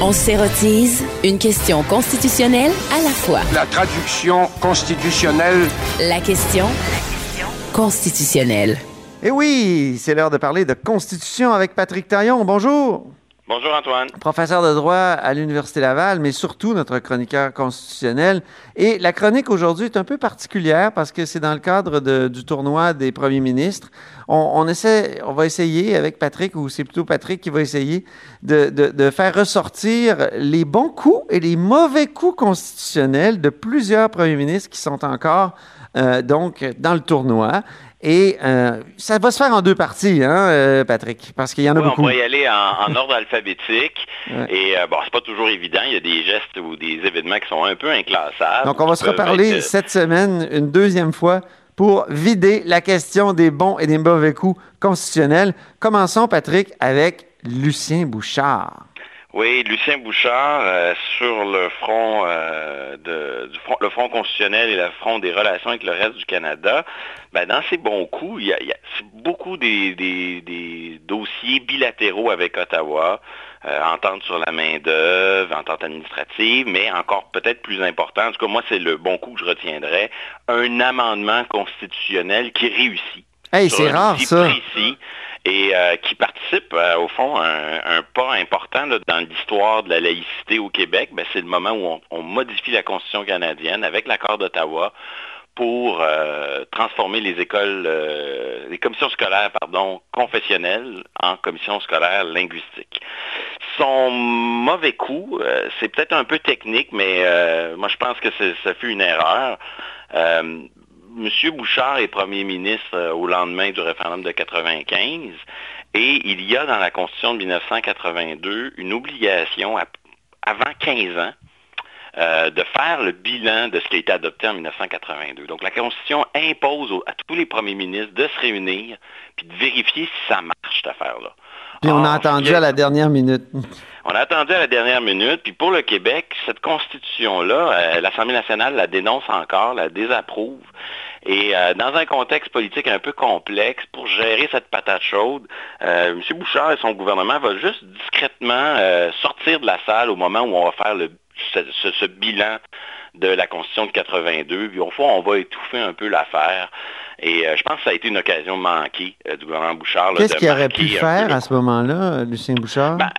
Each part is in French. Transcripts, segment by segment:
On s'érotise une question constitutionnelle à la fois. La traduction constitutionnelle. La question constitutionnelle. Et oui, c'est l'heure de parler de constitution avec Patrick Taillon. Bonjour. Bonjour Antoine. Professeur de droit à l'Université Laval, mais surtout notre chroniqueur constitutionnel. Et la chronique aujourd'hui est un peu particulière parce que c'est dans le cadre du tournoi des premiers ministres. On, essaie, on va essayer avec Patrick, ou c'est plutôt Patrick qui va essayer de, de- de faire ressortir les bons coups et les mauvais coups constitutionnels de plusieurs premiers ministres qui sont encore euh, donc dans le tournoi. Et euh, ça va se faire en deux parties, hein, euh, Patrick, parce qu'il y en a Oui, on beaucoup. va y aller en, en ordre alphabétique. Ouais. Et euh, bon, c'est pas toujours évident. Il y a des gestes ou des événements qui sont un peu inclassables. Donc, on va se reparler être- cette semaine une deuxième fois pour vider la question des bons et des mauvais coups constitutionnels. Commençons, Patrick, avec Lucien Bouchard. Oui, Lucien Bouchard, euh, sur le front, euh, de, du front, le front constitutionnel et le front des relations avec le reste du Canada, ben, dans ces bons coups, il y a, il y a c'est beaucoup des, des- des dossiers bilatéraux avec Ottawa, euh, entente sur la main-d'œuvre, entente administrative, mais encore peut-être plus important, en tout cas, moi, c'est le bon coup que je retiendrai, un amendement constitutionnel qui réussit. Hey, c'est rare, ça. précis et euh, qui participe, euh, au fond, à un, pas important dans l'histoire de la laïcité au Québec. Ben, c'est le moment où on, modifie la Constitution canadienne avec l'accord d'Ottawa pour euh, transformer les écoles, les commissions scolaires, pardon, confessionnelles en commissions scolaires linguistiques. Son mauvais coup, c'est peut-être un peu technique, mais moi je pense que ça fut une erreur. Monsieur Bouchard est premier ministre euh, au lendemain du référendum de 95 et il y a dans la Constitution de 1982 une obligation à- avant 15 ans euh, de faire le bilan de ce qui a été adopté en 1982. Donc la Constitution impose au- à tous les premiers ministres de se réunir puis de vérifier si ça marche, cette affaire-là. Puis on a est- à la dernière minute. On a attendu à la dernière minute, puis pour le Québec, cette constitution-là, euh, l'Assemblée nationale la dénonce encore, la désapprouve. Et euh, dans un contexte politique un peu complexe, pour gérer cette patate chaude, euh, M. Bouchard et son gouvernement vont juste discrètement sortir de la salle au moment où on va faire ce- ce bilan de la Constitution de 82. Puis au fond, on va étouffer un peu l'affaire. Et euh, je pense que ça a été une occasion manquée euh, du gouvernement Bouchard. Qu'est-ce qu'il aurait pu peu faire à ce moment-là, Lucien Bouchard? ben,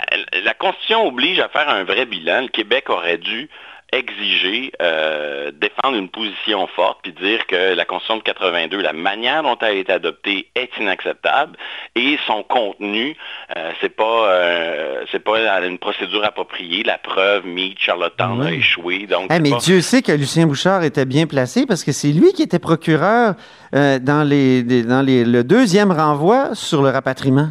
la Constitution oblige à faire un vrai bilan. Le Québec aurait dû exiger, euh, défendre une position forte, puis dire que la Constitution de 82, la manière dont elle a été adoptée est inacceptable et son contenu, euh, c'est pas euh, c'est pas une procédure appropriée. La preuve, Meade, Charlottetown a Oui. échoué. Donc, mais pas- Dieu sait que Lucien Bouchard était bien placé parce que c'est lui qui était procureur euh, dans, les, des- dans les- le deuxième renvoi sur le rapatriement.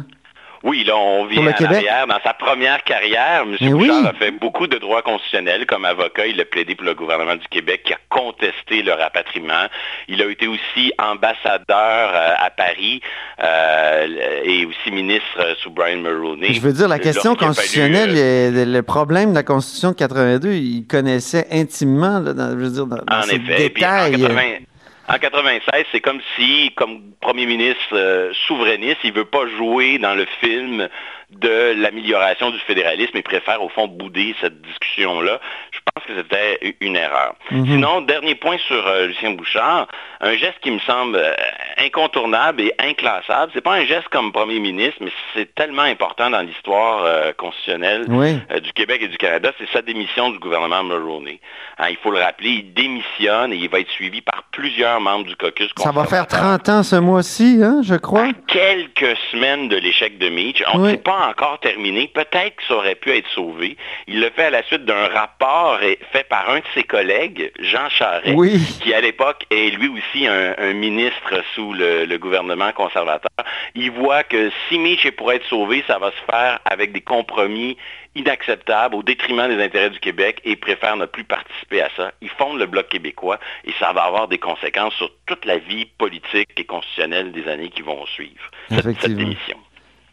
Oui, là, on vient Québec? l'arrière. Dans sa première carrière, M. Bouchard oui. a fait beaucoup de droits constitutionnels. Comme avocat, il a plaidé pour le gouvernement du Québec qui a contesté le rapatriement. Il a été aussi ambassadeur euh, à Paris euh, et aussi ministre euh, sous Brian Mulroney. Je veux dire, la question fallu, constitutionnelle, euh, le, problème de la Constitution de 82, il connaissait intimement, là, dans, je veux dire, dans, dans En ses effet. En, détails. 80 en 96, c'est comme si, comme premier ministre euh, souverainiste, il veut pas jouer dans le film de l'amélioration du fédéralisme et préfère au fond bouder cette discussion-là. Je pense que c'était une erreur. Mhm. Sinon, dernier point sur euh, Lucien Bouchard, un geste qui me semble euh, incontournable et inclassable. C'est pas un geste comme premier ministre, mais c'est tellement important dans l'histoire euh, constitutionnelle Oui. euh, du Québec et du Canada, c'est sa démission du gouvernement Mulroney. Hein, il faut le rappeler, il démissionne et il va être suivi par plusieurs membres du caucus Ça va faire conservateur. 30 ans ce mois-ci, hein, je crois. À quelques semaines de l'échec de Mitch, on ne Oui. sait pas encore terminé. Peut-être que ça aurait pu être sauvé. Il le fait à la suite d'un rapport fait par un de ses collègues, Jean Charest, Oui. qui à l'époque est lui aussi un, un ministre sous le, le gouvernement conservateur. Il voit que si Mitch est pour être sauvé, ça va se faire avec des compromis inacceptables au détriment des intérêts du Québec et préfère ne plus participer à ça. Il fonde le Bloc québécois et ça va avoir des conséquences sur toute la vie politique et constitutionnelle des années qui vont suivre. Cette, cette démission.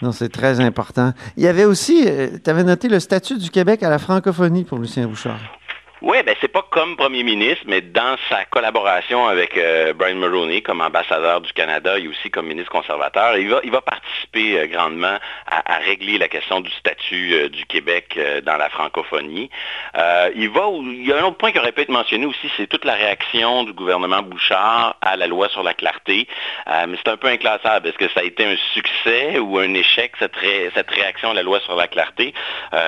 Non, c'est très important. Il y avait aussi, tu avais noté le statut du Québec à la francophonie pour Lucien Bouchard. Oui, ben c'est pas comme premier ministre, mais dans sa collaboration avec euh, Brian Mulroney comme ambassadeur du Canada et aussi comme ministre conservateur, il va, il va participer euh, grandement à, régler la question du statut euh, du Québec dans la francophonie. il va, il y a un autre point qui aurait pu être mentionné aussi, c'est toute la réaction du gouvernement Bouchard à la loi sur la clarté. mais c'est un peu inclassable. Est-ce que ça a été un succès ou un échec, cette, cette réaction à la loi sur la clarté?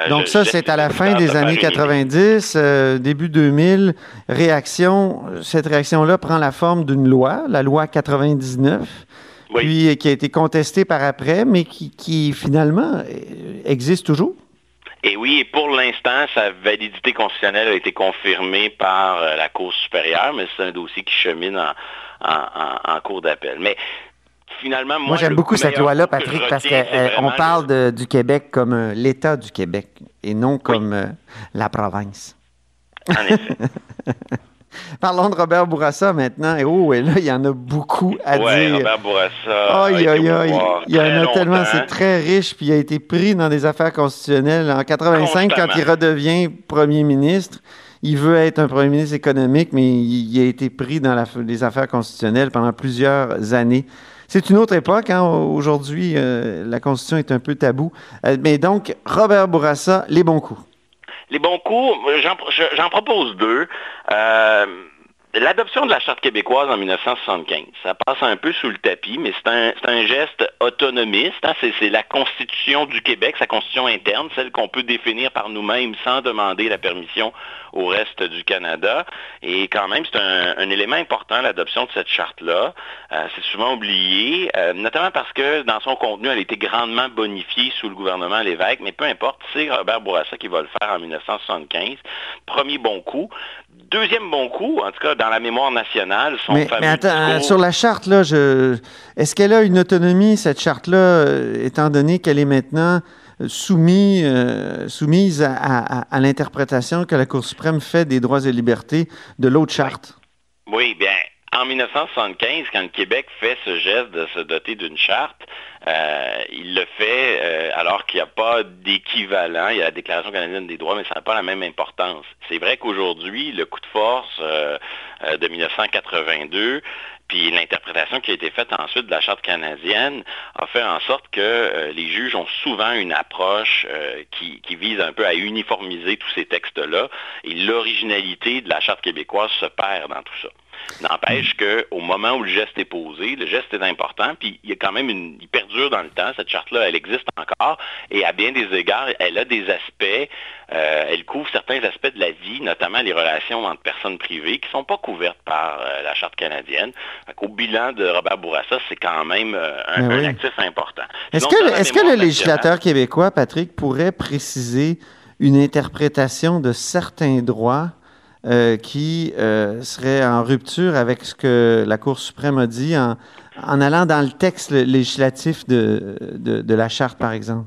Donc ça, c'est à la fin des années 90 début 2000, réaction, cette réaction-là prend la forme d'une loi, la loi 99, puis qui a été contestée par après, mais qui, finalement euh, existe toujours. Et oui, et pour l'instant, sa validité constitutionnelle a été confirmée par euh, la Cour supérieure, mais c'est un dossier qui chemine en, cours d'appel. Mais finalement, moi, j'aime beaucoup cette loi-là, Patrick, parce qu'on parle du Québec comme l'État du Québec et non comme euh, la province. En effet. Parlons de Robert Bourassa maintenant. Et oh, et là, il y en a beaucoup à ouais, dire. Robert Bourassa. il y en a tellement, c'est très riche, puis il a été pris dans des affaires constitutionnelles. En 85, quand il redevient premier ministre, il veut être un premier ministre économique, mais il, a été pris dans les affaires constitutionnelles pendant plusieurs années. C'est une autre époque. Hein. Aujourd'hui, euh, la Constitution est un peu tabou. Euh, mais donc, Robert Bourassa, les bons coups. Les bons coups, j'en propose deux. Euh, l'adoption de la Charte québécoise en 1975, ça passe un peu sous le tapis, mais c'est un, geste autonomiste. Hein. C'est la Constitution du Québec, sa Constitution interne, celle qu'on peut définir par nous-mêmes sans demander la permission au reste du Canada. Et quand même, c'est un, élément important, l'adoption de cette charte-là. Euh, c'est souvent oublié, euh, notamment parce que dans son contenu, elle a été grandement bonifiée sous le gouvernement Lévesque, mais peu importe, c'est Robert Bourassa qui va le faire en 1975. Premier bon coup. Deuxième bon coup, en tout cas dans la mémoire nationale, son mais, mais attends, sur la charte, là, je... est-ce qu'elle a une autonomie, cette charte-là, euh, étant donné qu'elle est maintenant soumis, euh, soumise à, l'interprétation que la Cour suprême fait des droits et libertés de l'autre charte. Oui, bien, en 1975, quand le Québec fait ce geste de se doter d'une charte, euh, il le fait euh, alors qu'il n'y a pas d'équivalent. Il y a la Déclaration canadienne des droits, mais ça n'a pas la même importance. C'est vrai qu'aujourd'hui, le coup de force de 1982 puis l'interprétation qui a été faite ensuite de la Charte canadienne a fait en sorte que euh, les juges ont souvent une approche euh, qui, vise un peu à uniformiser tous ces textes-là. Et l'originalité de la Charte québécoise se perd dans tout ça. N'empêche qu'au moment où le geste est posé, le geste est important, puis il y a quand même une. Il perdure dans le temps. Cette charte-là, elle existe encore. Et à bien des égards, elle a des aspects, euh, elle couvre certains aspects de la vie, notamment les relations entre personnes privées, qui ne sont pas couvertes par euh, la charte canadienne. Au bilan de Robert Bourassa, c'est quand même euh, un, ben actif important. Est-ce que, est que le législateur québécois, Patrick, pourrait préciser une interprétation de certains droits euh, qui euh, serait en rupture avec ce que la Cour suprême a dit en, allant dans le texte législatif de, de, la charte, par exemple?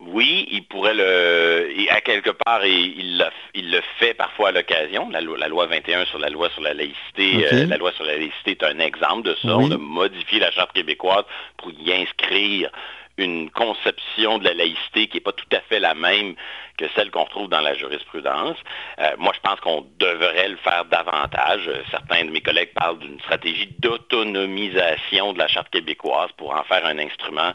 Oui, il pourrait le... à quelque part, il, le, il le fait parfois à l'occasion. La, loi 21 sur la loi sur la laïcité, euh, la loi sur la laïcité est un exemple de ça. On a modifié la charte québécoise pour y inscrire une conception de la laïcité qui n'est pas tout à fait la même que celle qu'on retrouve dans la jurisprudence. Euh, moi, je pense qu'on devrait le faire davantage. Euh, certains de mes collègues parlent d'une stratégie d'autonomisation de la Charte québécoise pour en faire un instrument,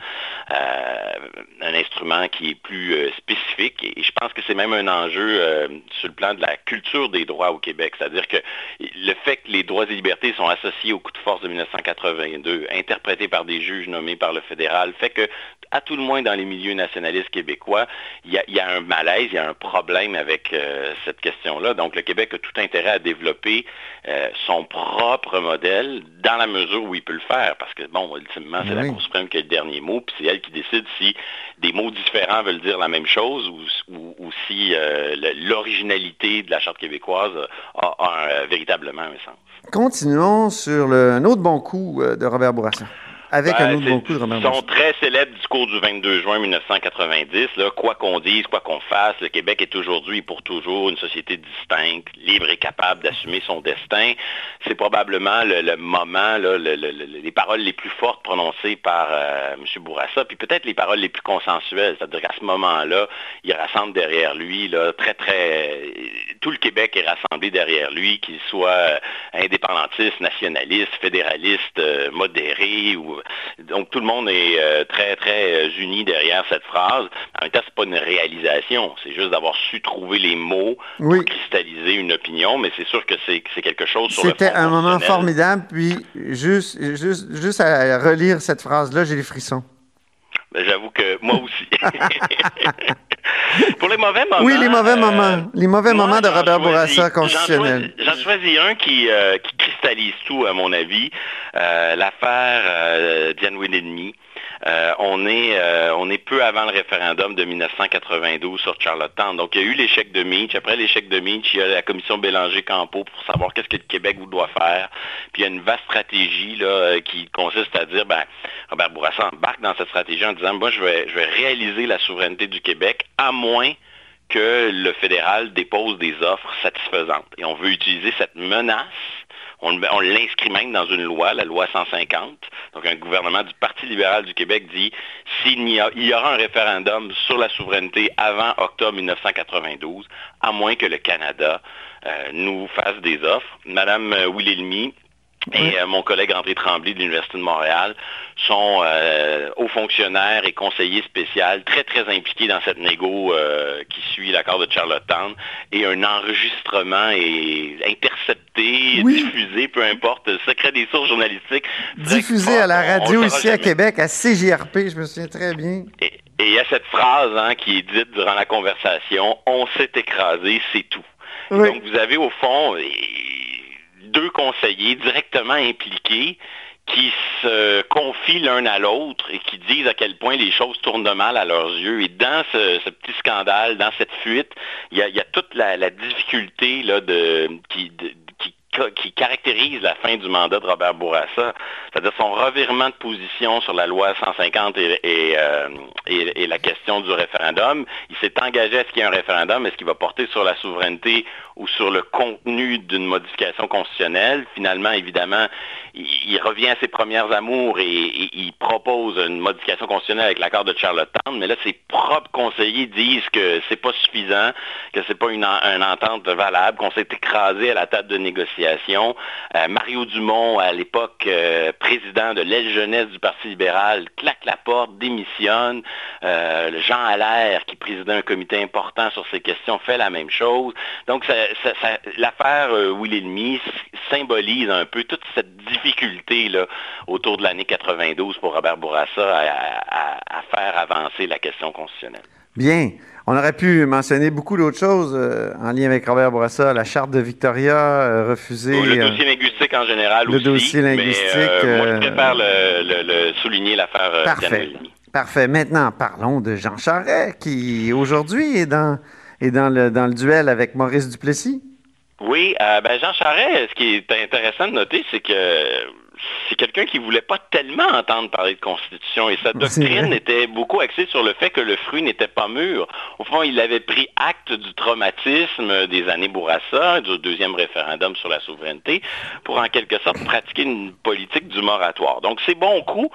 euh, un instrument qui est plus spécifique. Et je pense que c'est même un enjeu sur le plan de la culture des droits au Québec. C'est-à-dire que le fait que les droits et libertés sont associés au coup de force de 1982, interprétés par des juges nommés par le fédéral, fait que à tout le moins dans les milieux nationalistes québécois, il y a, un malaise, il y a un problème avec euh, cette question-là. Donc le Québec a tout intérêt à développer euh, son propre modèle dans la mesure où il peut le faire, parce que, bon, ultimement, c'est la Cour suprême qui a le dernier mot, puis c'est elle qui décide si des mots différents veulent dire la même chose ou, si euh, l'originalité de la Charte québécoise a, véritablement un sens. Continuons sur le, un autre bon coup de Robert Bourassa. Avec un autre bon coup de Son très célèbre discours du 22 juin 1990, là, quoi qu'on dise, quoi qu'on fasse, le Québec est aujourd'hui et pour toujours une société distincte, libre et capable d'assumer son destin. C'est probablement le, moment, les paroles les plus fortes prononcées par euh, M. Bourassa, puis peut-être les paroles les plus consensuelles. C'est-à-dire qu'à ce moment-là, il rassemble derrière lui là, très, très tout le Québec est rassemblé derrière lui, qu'il soit euh, indépendantiste, nationaliste, fédéraliste, euh, modéré. Ou... Donc tout le monde est euh, très, très uni derrière cette phrase. En même temps, ce n'est pas une réalisation, c'est juste d'avoir su trouver les mots pour cristalliser une opinion, mais c'est sûr que c'est quelque chose sur C'était un moment formidable, puis juste, juste, juste à relire cette phrase-là, j'ai les frissons. Ben, j'avoue que moi aussi. Pour les mauvais moments. Oui, les mauvais euh, moments. Les mauvais moments de Robert Bourassa constitutionnel. J'en choisis un qui, euh, qui, cristallise tout, à mon avis. Euh, l'affaire Diane Willenie. Euh, on, est, euh, on est peu avant le référendum de 1992 sur Charlottetown. Donc, il y a eu l'échec de Meach. Après l'échec de Meach, il y a la commission Bélanger-Campo pour savoir qu'est-ce que le Québec doit faire. Puis, il y a une vaste stratégie euh, qui consiste à dire, ben, Robert Bourassa embarque dans cette stratégie en disant, moi, je vais réaliser la souveraineté du Québec à moins que le fédéral dépose des offres satisfaisantes. Et on veut utiliser cette menace on, l'inscrit même dans une loi, la loi 150. Donc un gouvernement du Parti libéral du Québec dit s'il y, y, aura un référendum sur la souveraineté avant octobre 1992, à moins que le Canada euh, nous fasse des offres. Madame euh, Wilhelmy et euh, mon collègue André Tremblay de l'Université de Montréal sont euh, hauts fonctionnaires et conseillers spéciaux très, très impliqués dans cette négo euh, qui suit l'accord de Charlottetown. Et un enregistrement est intercepté, diffusé, peu importe, secret des sources journalistiques. Diffusé à la radio ici à Québec, à CJRP, je me souviens très bien. Et, il y a cette phrase hein, qui est dite durant la conversation, on s'est écrasé, c'est tout. Donc vous avez au fond deux conseillers directement impliqués qui se confient l'un à l'autre et qui disent à quel point les choses tournent de mal à leurs yeux. Et dans ce, petit scandale, dans cette fuite, il y a, toute la, difficulté de, qui caractérise la fin du mandat de Robert Bourassa, c'est-à-dire son revirement de position sur la loi 150 euh, et, la question du référendum. Il s'est engagé à ce qu'il y ait un référendum. Est-ce qu'il va porter sur la souveraineté ou sur le contenu d'une modification constitutionnelle? Finalement, évidemment, il, revient à ses premières amours et, il propose une modification constitutionnelle avec l'accord de Charlottetown, mais là, ses propres conseillers disent que c'est pas suffisant, que c'est pas une, une entente valable, qu'on s'est écrasé à la table de négociation euh, Mario Dumont, à l'époque euh, président de l'aile jeunesse du Parti libéral, claque la porte, démissionne. Euh, Jean Allaire, qui présidait un comité important sur ces questions, fait la même chose. Donc l'affaire Will symbolise un peu toute cette difficulté là, autour de l'année 92 pour Robert Bourassa à faire avancer la question constitutionnelle. Bien. On aurait pu mentionner beaucoup d'autres choses euh, en lien avec Robert Bourassa, la charte de Victoria euh, refusée. le euh, dossier linguistique en général le dossier linguistique. moi, je préfère le, souligner l'affaire Parfait. Parfait. Maintenant, parlons de Jean Charest, qui aujourd'hui est dans, est dans, le, dans le duel avec Maurice Duplessis. Oui, ben Jean Charest, ce qui est intéressant de noter, c'est que c'est quelqu'un qui voulait pas tellement entendre parler de constitution et sa doctrine était beaucoup axée sur le fait que le fruit n'était pas mûr. Au fond, il avait pris acte du traumatisme des années Bourassa, du deuxième référendum sur la souveraineté, pour en quelque sorte pratiquer une politique du moratoire. Donc c'est bon coup.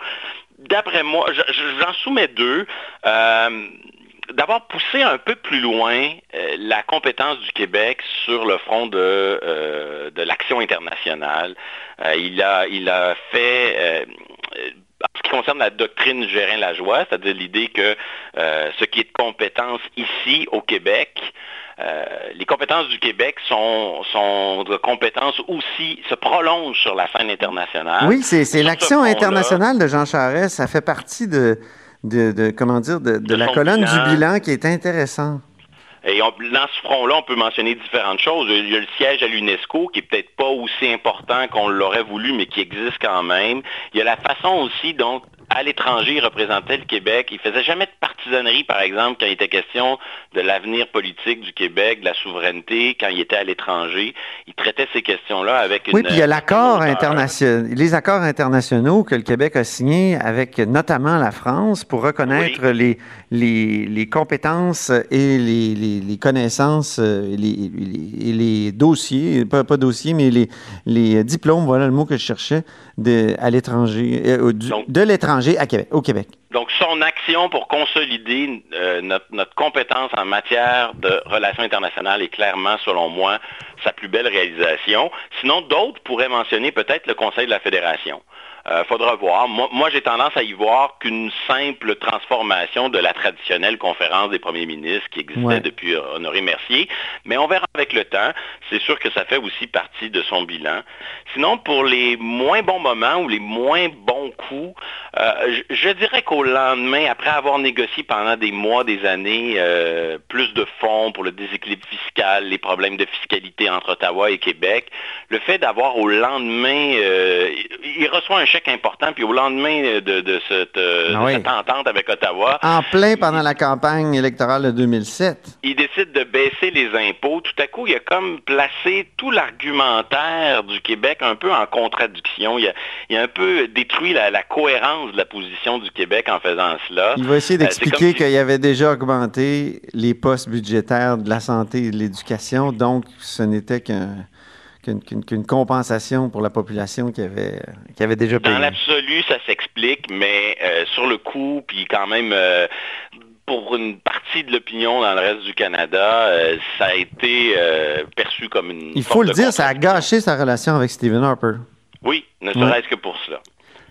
D'après moi, j'en soumets deux. Euh, d'avoir poussé un peu plus loin euh, la compétence du Québec sur le front de, euh, de l'action internationale. Euh, il, a, il a fait en ce qui concerne la doctrine Gérin-Lajoie, c'est-à-dire l'idée que ce qui est de compétence ici au Québec, les compétences du Québec sont, sont de compétences aussi, se prolongent sur la scène internationale. Oui, c'est l'action internationale de Jean Charest, ça fait partie de, de, comment dire, de, la colonne du bilan qui est intéressant. Et dans ce front-là, on peut mentionner différentes choses. Il y a le siège à l'UNESCO qui est peut-être pas aussi important qu'on l'aurait voulu, mais qui existe quand même. Il y a la façon aussi dont à l'étranger, il représentait le Québec. Il faisait jamais de partisanerie, par exemple, quand il était question de l'avenir politique du Québec, de la souveraineté, quand il était à l'étranger. Il traitait ces questions-là avec une... Oui, puis il y a l'accord international, les accords internationaux que le Québec a signés avec notamment la France pour reconnaître les, les, compétences et les, connaissances et les, dossiers, pas, pas dossiers, mais les, diplômes, voilà le mot que je cherchais, de, à l'étranger, euh, de l'étranger changer à Québec, au Québec. Donc, son action pour consolider euh, notre, notre, compétence en matière de relations internationales est clairement, selon moi, sa plus belle réalisation. Sinon, d'autres pourraient mentionner peut-être le Conseil de la Fédération. Euh, faudra voir. Moi, j'ai tendance à y voir qu'une simple transformation de la traditionnelle conférence des premiers ministres qui existait depuis Honoré Mercier. Mais on verra avec le temps. C'est sûr que ça fait aussi partie de son bilan. Sinon, pour les moins bons moments ou les moins bons coups, euh, je, dirais qu'au lendemain, après avoir négocié pendant des mois, des années, euh, plus de fonds pour le déséquilibre fiscal, les problèmes de fiscalité entre Ottawa et Québec, le fait d'avoir au lendemain, euh, il reçoit un chèque important, puis au lendemain de, cette, ah cette, entente avec Ottawa. En plein pendant la campagne électorale de 2007. Il décide de baisser les impôts. Tout à coup, il a comme placé tout l'argumentaire du Québec un peu en contradiction. Il a, un peu détruit la, cohérence de la position du Québec en faisant cela. Il va essayer euh, d'expliquer qu'il avait déjà augmenté les postes budgétaires de la santé et de l'éducation, donc ce n'était qu'un qu'une compensation pour la population qui avait, qui avait déjà payé. Dans l'absolu, ça s'explique, mais euh, sur le coup, puis quand même, euh, pour une partie de l'opinion dans le reste du Canada, euh, ça a été perçu comme une... Il faut le dire, ça a gâché sa relation avec Stephen Harper. Oui, ne serait-ce que pour cela.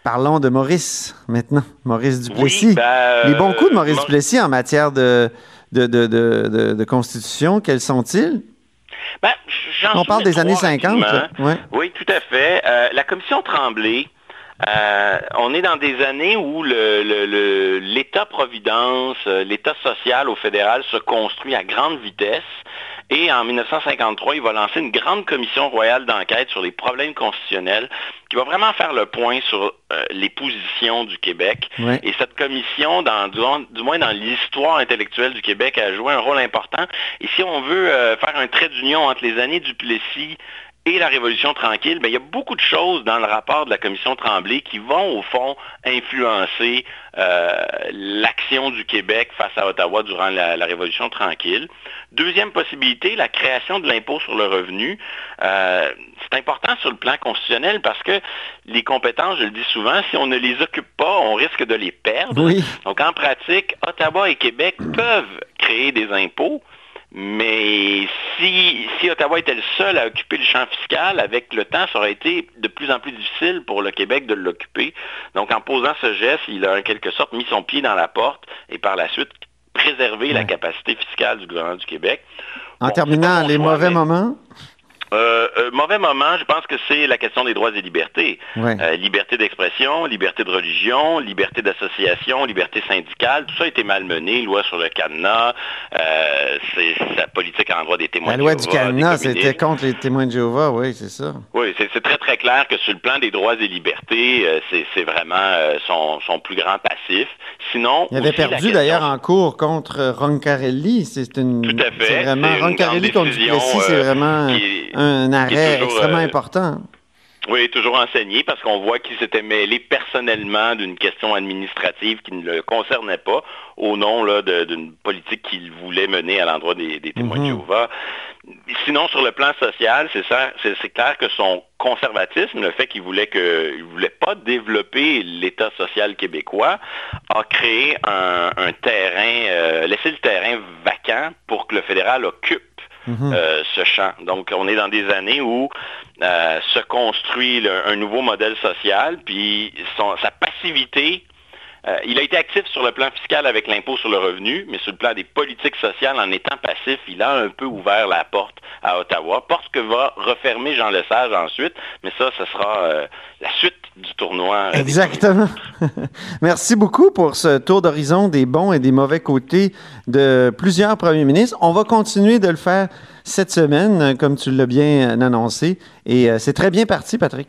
Parlons de Maurice maintenant. Maurice Duplessis. Ben, Les bons coups de Maurice Duplessis en matière de, de, de, de constitution, quels sont-ils? Ben, On parle des années 50. Oui, tout à fait. Euh, la commission Tremblay, euh, on est dans des années où l'État-providence, euh, l'État social au fédéral se construit à grande vitesse. Et en 1953, il va lancer une grande commission royale d'enquête sur les problèmes constitutionnels qui va vraiment faire le point sur euh, les positions du Québec. Et cette commission, dans, du, moins dans l'histoire intellectuelle du Québec, a joué un rôle important. Et si on veut euh, faire un trait d'union entre les années du Plessis et la Révolution tranquille, il y a beaucoup de choses dans le rapport de la commission Tremblay qui vont, au fond, influencer euh, l'action du Québec face à Ottawa durant la, Révolution tranquille. Deuxième possibilité, la création de l'impôt sur le revenu. Euh, c'est important sur le plan constitutionnel parce que les compétences, je le dis souvent, si on ne les occupe pas, on risque de les perdre. Donc en pratique, Ottawa et Québec peuvent créer des impôts, mais si, si, Ottawa était le seul à occuper le champ fiscal, avec le temps, ça aurait été de plus en plus difficile pour le Québec de l'occuper. Donc, en posant ce geste, il a en quelque sorte mis son pied dans la porte et par la suite préservé la capacité fiscale du gouvernement du Québec. En terminant, les mauvais moments? Euh, euh, mauvais moment, je pense que c'est la question des droits et libertés. Euh, liberté d'expression, liberté de religion, liberté d'association, liberté syndicale, tout ça a été malmené. Loi sur le cadenas, c'est sa politique en droit des témoins la de Jéhovah. La loi du cadenas, c'était contre les témoins de Jéhovah, oui, c'est ça. Oui, c'est très, très clair que sur le plan des droits et libertés, c'est vraiment son, son, plus grand passif. Sinon... Il avait perdu d'ailleurs en cours contre Roncarelli. C'est une... Tout à fait. vraiment... Roncarelli contre Duplessis, c'est vraiment un arrêt extrêmement euh, important. Oui, toujours enseigné parce qu'on voit qu'il s'était mêlé personnellement d'une question administrative qui ne le concernait pas au nom d'une politique qu'il voulait mener à l'endroit des, témoins de mhm. Jéhovah. Sinon, sur le plan social, c'est clair que son conservatisme, le fait qu'il voulait que il voulait pas développer l'État social québécois, a créé un, terrain, euh, laissé le terrain vacant pour que le fédéral occupe Mhm. Euh, ce champ. Donc, on est dans des années où euh, se construit un nouveau modèle social, puis sa passivité euh, il a été actif sur le plan fiscal avec l'impôt sur le revenu, mais sur le plan des politiques sociales, en étant passif, il a un peu ouvert la porte à Ottawa, porte que va refermer Jean Lesage ensuite, mais ça, ce sera la suite du tournoi. Exactement. Merci beaucoup pour ce tour d'horizon des bons et des mauvais côtés de plusieurs premiers ministres. On va continuer de le faire cette semaine, comme tu l'as bien annoncé. Et euh, c'est très bien parti, Patrick.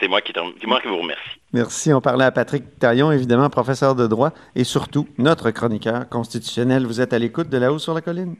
C'est moi qui, vous remercie. Merci. On parlait à Patrick Taillon, évidemment, professeur de droit et surtout notre chroniqueur constitutionnel. Vous êtes à l'écoute de là-haut sur la colline.